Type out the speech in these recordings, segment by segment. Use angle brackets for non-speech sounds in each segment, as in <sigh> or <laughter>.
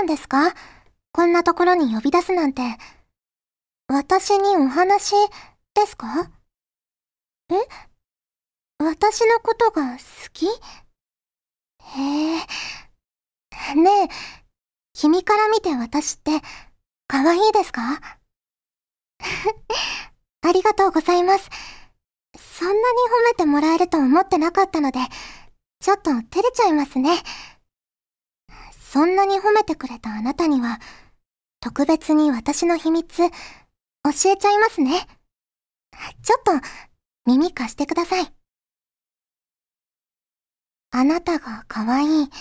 なんですか？こんなところに呼び出すなんて。私にお話ですか？え？私のことが好き？へえ。ねえ、君から見て私って可愛いですか？<laughs> ありがとうございます。そんなに褒めてもらえると思ってなかったので、ちょっと照れちゃいますね。そんなに褒めてくれたあなたには、特別に私の秘密、教えちゃいますね。ちょっと、耳貸してください。あなたが可愛い、好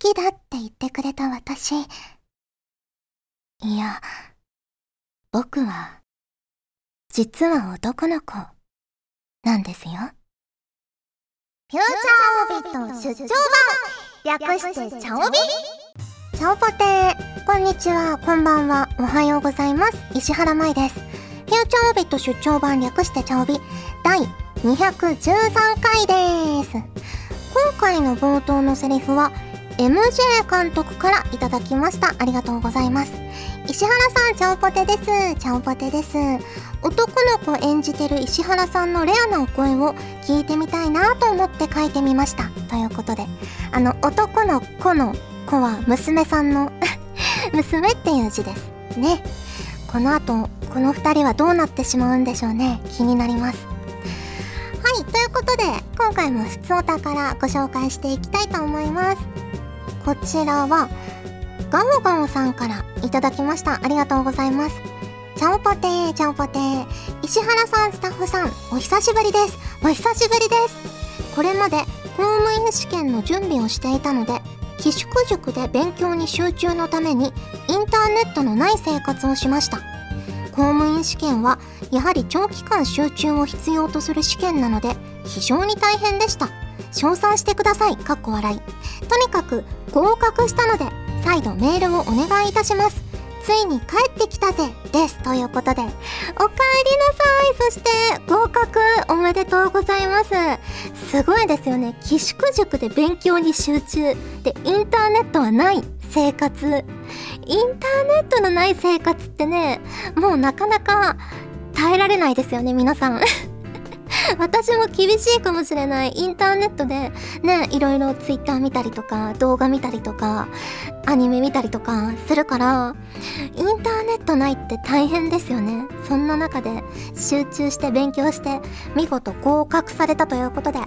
きだって言ってくれた私。いや、僕は、実は男の子、なんですよ。フューチャーオビット出張版略してチャオビ？チャオポテーこんにちは、こんばんは、おはようございます。石原舞です。フューチャーオビット出張版略してチャオビ第213回です。今回の冒頭のセリフは MJ 監督からいただきました。ありがとうございます。石原さん、チャオポテです。チャオポテです。男の子演じてる石原さんのレアなお声を聞いてみたいなと思って書いてみました。ということで、あの、男の子の子は娘さんの <laughs> 娘っていう字です。ね。この後、この二人はどうなってしまうんでしょうね。気になります。はい、ということで、今回もふつおたからご紹介していきたいと思います。こちらは、ガオガオさんからいただきました。ありがとうございます。チャオポテー、チャオポテー。石原さん、スタッフさん、お久しぶりです。お久しぶりです。これまで公務員試験の準備をしていたので、寄宿塾で勉強に集中のためにインターネットのない生活をしました。公務員試験はやはり長期間集中を必要とする試験なので非常に大変でした。称賛してください。かっこ笑い。とにかく合格したので再度メールをお願いいたします。ついに帰ってきたぜ。です。ということで。おかえりなさい。そして合格おめでとうございます。すごいですよね。寄宿塾で勉強に集中。でインターネットはない。生活。インターネットのない生活ってねもうなかなか耐えられないですよね皆さん。<laughs> 私も厳しいかもしれない。インターネットでね、いろいろツイッター見たりとか、動画見たりとか、アニメ見たりとかするから、インターネットないって大変ですよね。そんな中で集中して勉強して、見事合格されたということで、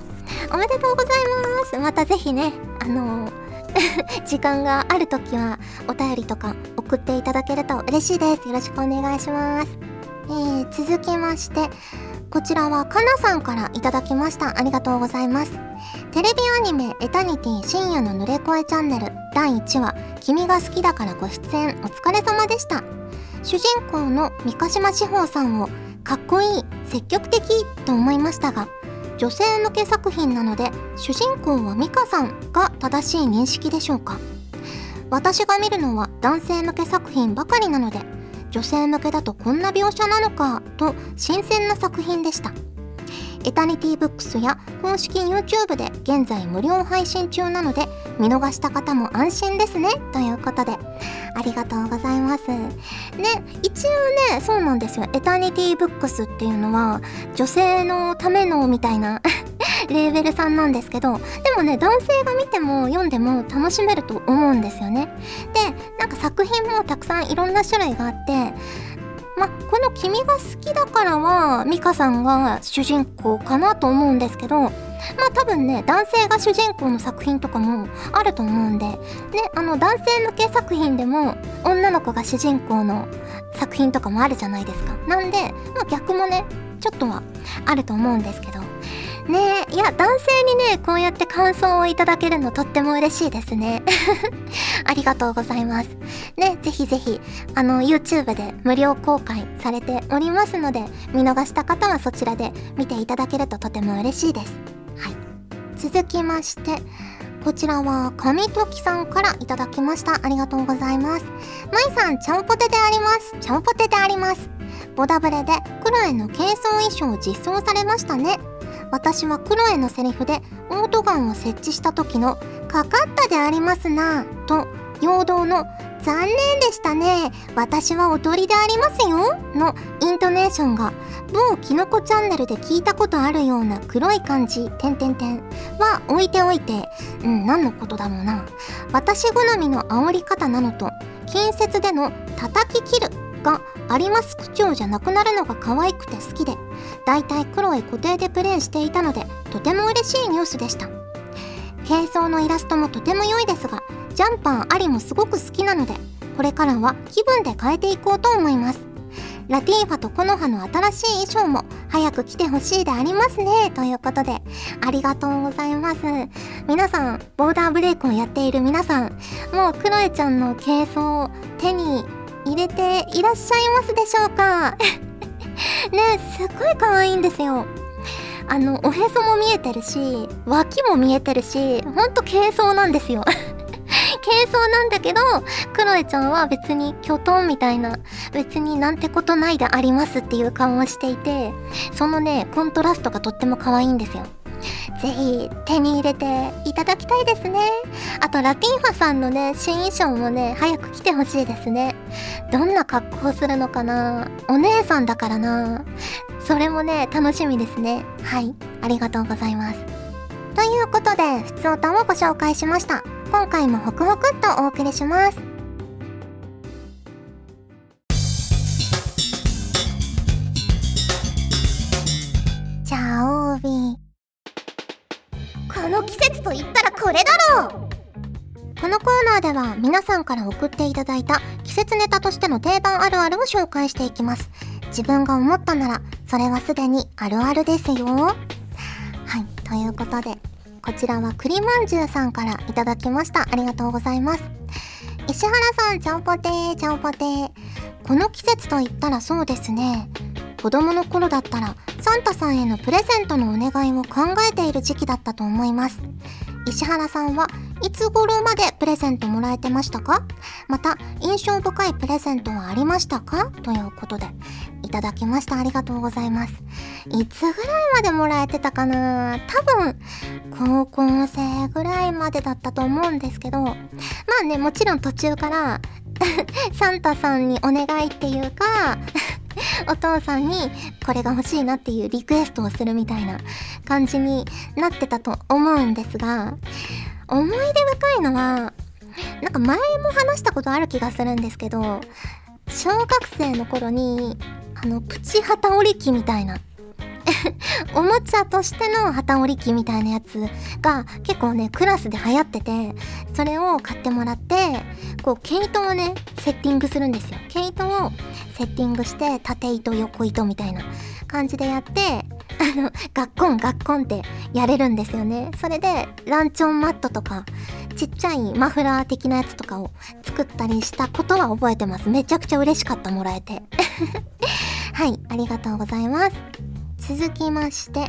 おめでとうございます。またぜひね、あの <laughs> 時間がある時はお便りとか送っていただけると嬉しいです。よろしくお願いします。えー、続きまして、こちらはかなさんからいただきました。ありがとうございます。テレビアニメエタニティ深夜の濡れ声チャンネル第1話君が好きだからご出演お疲れ様でした。主人公の三ヶ島志保さんをかっこいい、積極的と思いましたが、女性向け作品なので主人公は美香さんが正しい認識でしょうか私が見るのは男性向け作品ばかりなので女性向けだとこんな描写なのかと新鮮な作品でした。エタニティブックスや公式 YouTube で現在無料配信中なので見逃した方も安心ですねということで。ありがとうございます。ね一応ねそうなんですよ。エタニティブックスっていうのは女性のためのみたいな <laughs> レーベルさんなんですけどでもね男性が見ても読んでも楽しめると思うんですよね。なんか作品もたくさんいろんな種類があってまこの「君が好きだから」は美香さんが主人公かなと思うんですけどまあ多分ね男性が主人公の作品とかもあると思うんでねあの男性向け作品でも女の子が主人公の作品とかもあるじゃないですか。なんでまあ逆もねちょっとはあると思うんですけどいや男性にねこうやって感想をいただけるのとっても嬉しいですね。<laughs> ありがとうございます。ねぜひぜひあの YouTube で無料公開されておりますので見逃した方はそちらで見ていただけるととても嬉しいです。はい。続きましてこちらは神時さんからいただきました。ありがとうございます。まいさんちゃんぽてであります。ちゃんぽてであります。ボダブレでクロエの軽装衣装を実装されましたね。私はクロエのセリフでオートガンを設置した時の「かかったでありますな」と陽動の残念でしたね。私は踊りでありますよ。のイントネーションが、某キノコチャンネルで聞いたことあるような黒い感じ、てんてんてんは置いておいて、うん、何のことだろうな。私好みの煽り方なのと、近接での叩き切るがあります口調じゃなくなるのが可愛くて好きで、だいたい黒い固定でプレイしていたので、とても嬉しいニュースでした。軽装のイラストもとても良いですが、ジャンパーありもすごく好きなのでこれからは気分で変えていこうと思います。ラティーファとコノハの新しい衣装も早く来てほしいでありますね。ということでありがとうございます。皆さんボーダーブレイクをやっている皆さんもうクロエちゃんの軽装を手に入れていらっしゃいますでしょうか？ねすっごい可愛いんですよあのおへそも見えてるし脇も見えてるしほんと軽装なんですよ <laughs> 軽装なんだけど、クロエちゃんは別にキョトンみたいな、別になんてことないでありますっていう顔をしていて、そのね、コントラストがとっても可愛いんですよ。ぜひ手に入れていただきたいですね。あとラティンファさんのね、新衣装もね、早く来てほしいですね。どんな格好するのかなお姉さんだからなそれもね、楽しみですね。はい。ありがとうございます。ということで、ふつおたをご紹介しました。今回もホクホクっとお送りしますこのコーナーでは皆さんから送っていただいた季節ネタとしての定番あるあるを紹介していきます自分が思ったならそれはすでにあるあるですよはいということでこちらは栗まんじゅうさんからいただきました。ありがとうございます。石原さん、ちゃんぽてー、ちゃんぽてー。この季節と言ったらそうですね。子供の頃だったら、サンタさんへのプレゼントのお願いを考えている時期だったと思います。石原さんはいつ頃までプレゼントもらえてましたか？また、印象深いプレゼントはありましたか？ということで、いただきました。ありがとうございます。いつぐらいまでもらえてたかな？多分、高校生ぐらいまでだったと思うんですけど、まあね、もちろん途中から <laughs> サンタさんにお願いっていうか <laughs> お父さんにこれが欲しいなっていうリクエストをするみたいな感じになってたと思うんですが、思い出深いのは、なんか前も話したことある気がするんですけど、小学生の頃に、あの、プチ旗織り機みたいな、<laughs> おもちゃとしての旗織り機みたいなやつが結構ね、クラスで流行ってて、それを買ってもらって、こう、毛糸をね、セッティングするんですよ。毛糸をセッティングして、縦糸、横糸みたいな感じでやって、あの、ガッコンガッコンってやれるんですよね。それで、ランチョンマットとか、ちっちゃいマフラー的なやつとかを作ったりしたことは覚えてます。めちゃくちゃ嬉しかったもらえて。<laughs> はい、ありがとうございます。続きまして、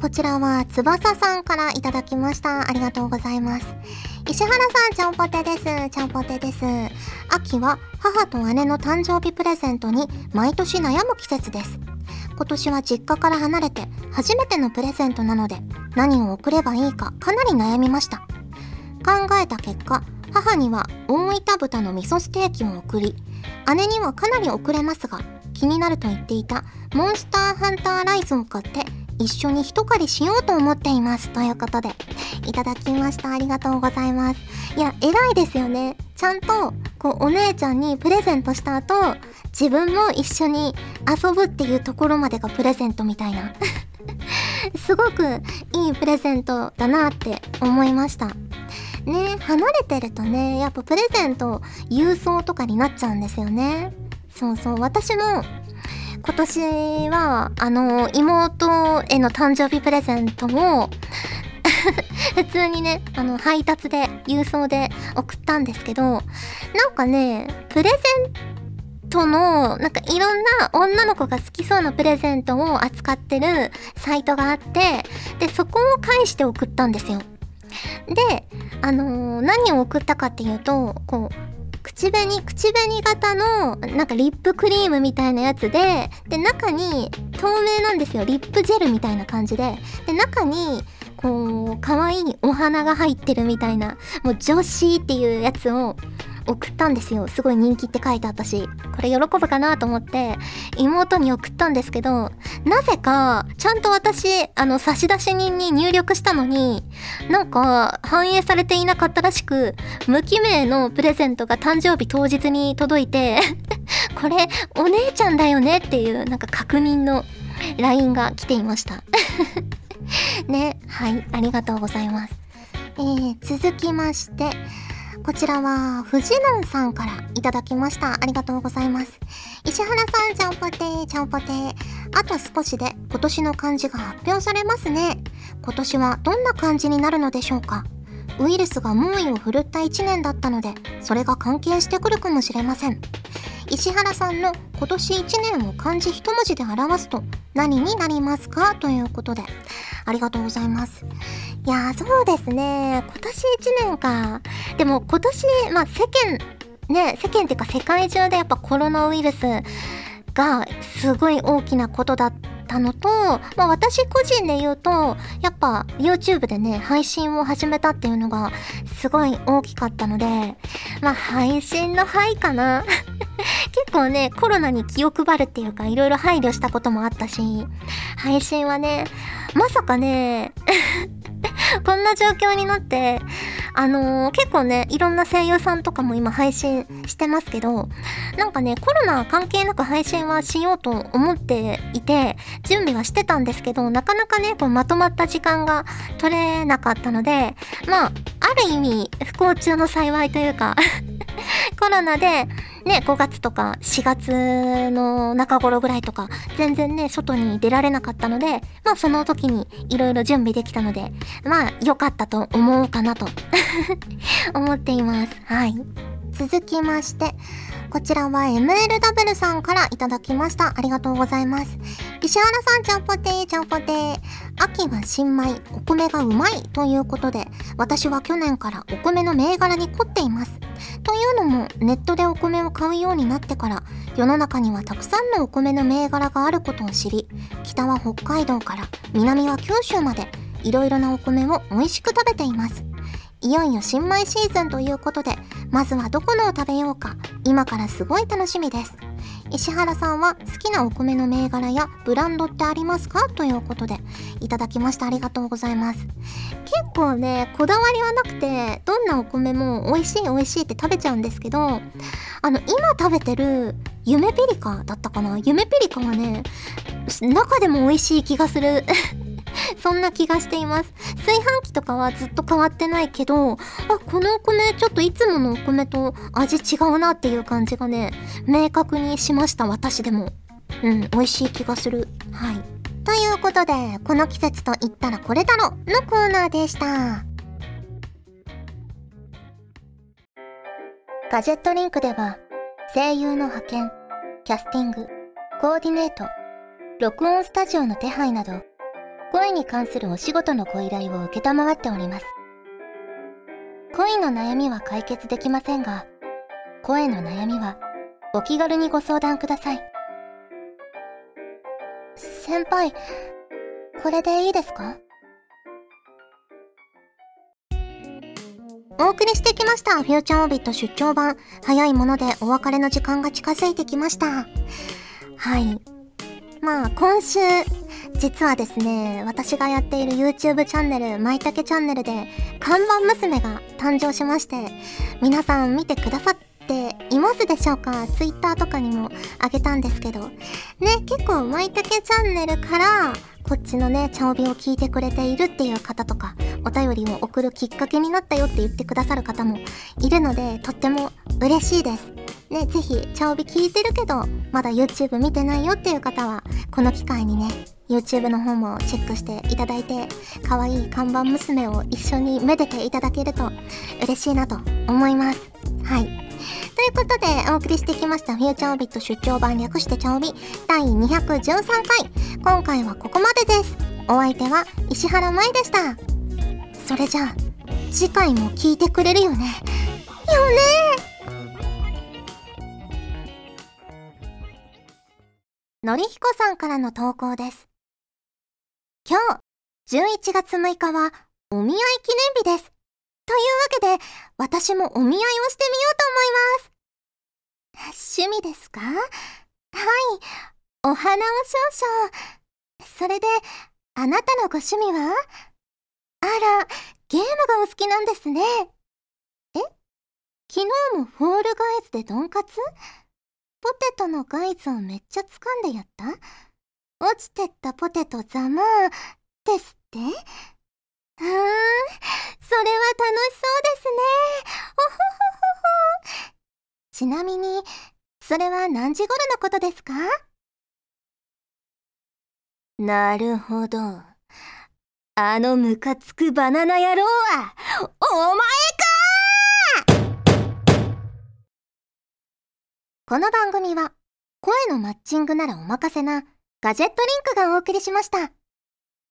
こちらは翼さんからいただきました。ありがとうございます。石原さん、ちゃんぽてです。ちゃんぽてです。秋は母と姉の誕生日プレゼントに毎年悩む季節です。今年は実家から離れて初めてのプレゼントなので何を送ればいいかかなり悩みました。考えた結果、母には大分豚の味噌ステーキを送り、姉にはかなり遅れますが、気になると言っていたモンスターハンターライズを買って一緒に一狩りしようと思っています。ということで、いただきました。ありがとうございます。いや、偉いですよね。ちゃんと、こう、お姉ちゃんにプレゼントした後、自分も一緒に遊ぶっていうところまでがプレゼントみたいな。<laughs> すごくいいプレゼントだなって思いました。ね、離れてるとね、やっぱプレゼント郵送とかになっちゃうんですよね。そうそう、私も今年は、あの、妹への誕生日プレゼントも <laughs> 普通にね、あの、配達で、郵送で送ったんですけど、なんかね、プレゼントの、なんかいろんな女の子が好きそうなプレゼントを扱ってるサイトがあって、で、そこを返して送ったんですよ。で、あのー、何を送ったかっていうと、こう、口紅、口紅型の、なんかリップクリームみたいなやつで、で、中に透明なんですよ。リップジェルみたいな感じで。で、中に、こう可愛いお花が入ってるみたいなもう女子っていうやつを送ったんですよ。すごい人気って書いてあったしこれ喜ぶかなと思って妹に送ったんですけどなぜかちゃんと私あの差出人に入力したのになんか反映されていなかったらしく無記名のプレゼントが誕生日当日に届いて <laughs> これお姉ちゃんだよねっていうなんか確認の LINE が来ていました。<laughs> ねはいありがとうございます。えー、続きましてこちらは、藤野さんからいただきました。ありがとうございます。石原さん、ちゃんぽてー、ちゃんぽてー。あと少しで今年の漢字が発表されますね。今年はどんな漢字になるのでしょうかウイルスが猛威を振るった1年だったので、それが関係してくるかもしれません。石原さんの今年1年を漢字一文字で表すと何になりますか？ということで、ありがとうございます。いやそうですね。今年1年か。でも今年、まあ世間、ね、世間っていうか世界中でやっぱコロナウイルスがすごい大きなことだったのと、まあ私個人で言うと、やっぱ YouTube でね、配信を始めたっていうのがすごい大きかったので、まあ配信の範囲かな。<laughs> 結構ね、コロナに気を配るっていうか、いろいろ配慮したこともあったし、配信はね、まさかね、<laughs> こんな状況になって、あのー、結構ね、いろんな声優さんとかも今配信してますけど、なんかね、コロナ関係なく配信はしようと思っていて、準備はしてたんですけど、なかなかね、こうまとまった時間が取れなかったので、まあ、ある意味、不幸中の幸いというか <laughs> コロナで、ね、5月とか4月の中頃ぐらいとか、全然ね、外に出られなかったので、まあその時にいろいろ準備できたので、まあ良かったと思うかなと <laughs> 思っています。はい。続きまして、こちらは MLW さんからいただきました。ありがとうございます。石原さん、ちゃんぽてー、ちゃんぽてー。秋は新米、お米がうまいということで、私は去年からお米の銘柄に凝っています。というのも、ネットでお米を買うようになってから、世の中にはたくさんのお米の銘柄があることを知り、北は北海道から南は九州まで、いろいろなお米を美味しく食べています。いよいよ新米シーズンということで、まずはどこのを食べようか、今からすごい楽しみです。石原さんは好きなお米の銘柄やブランドってありますか？ということで、いただきました。ありがとうございます。結構ね、こだわりはなくて、どんなお米も美味しい美味しいって食べちゃうんですけど、あの、今食べてる、夢ピリカだったかな？夢ピリカはね、中でも美味しい気がする。<laughs> そんな気がしています。炊飯器とかはずっと変わってないけど、あ、このお米ちょっといつものお米と味違うなっていう感じがね、明確にしました、私でも。うん、美味しい気がする。はい。ということで、この季節と言ったらこれだろのコーナーでした。ガジェットリンクでは、声優の派遣、キャスティング、コーディネート、録音スタジオの手配など、声に関するお仕事のご依頼を受っております。恋の悩みは解決できませんが、声の悩みはお気軽にご相談ください。先輩、これでいいですか？お送りしてきました。フューチャーオービット出張版。早いものでお別れの時間が近づいてきました。はい。まあ、今週、実はですね、私がやっている YouTube チャンネル、まいたけチャンネルで、看板娘が誕生しまして、皆さん見てくださっていますでしょうか ?Twitter とかにもあげたんですけど。ね、結構まいたけチャンネルから、こっちのね、チャオビを聞いてくれているっていう方とか、お便りを送るきっかけになったよって言ってくださる方もいるので、とっても嬉しいです。ね、ぜひ、チャオビ聞いてるけど、まだ YouTube 見てないよっていう方は、この機会にね、YouTube の方もチェックしていただいて、可愛い看板娘を一緒にめでていただけると嬉しいなと思います。はい。ということで、お送りしてきました、フューチャーオビット出張版略してチャオビ第213回。今回はここまでです。お相手は石原舞でした。それじゃあ、次回も聞いてくれるよね。よねのりひこさんからの投稿です。今日、11月6日は、お見合い記念日です。というわけで、私もお見合いをしてみようと思います。趣味ですか？はい。お花を少々。それで、あなたのご趣味は？あら、ゲームがお好きなんですね。え？昨日もフォールガイズでドンカツポテトのガイズをめっちゃ掴んでやった？落ちてったポテトざまーですって？うーん、それは楽しそうですね。おほほほほ。ちなみに、それは何時頃のことですか？なるほど。あのムカつくバナナ野郎は、お前かこの番組は、声のマッチングならお任せな、ガジェットリンクがお送りしました。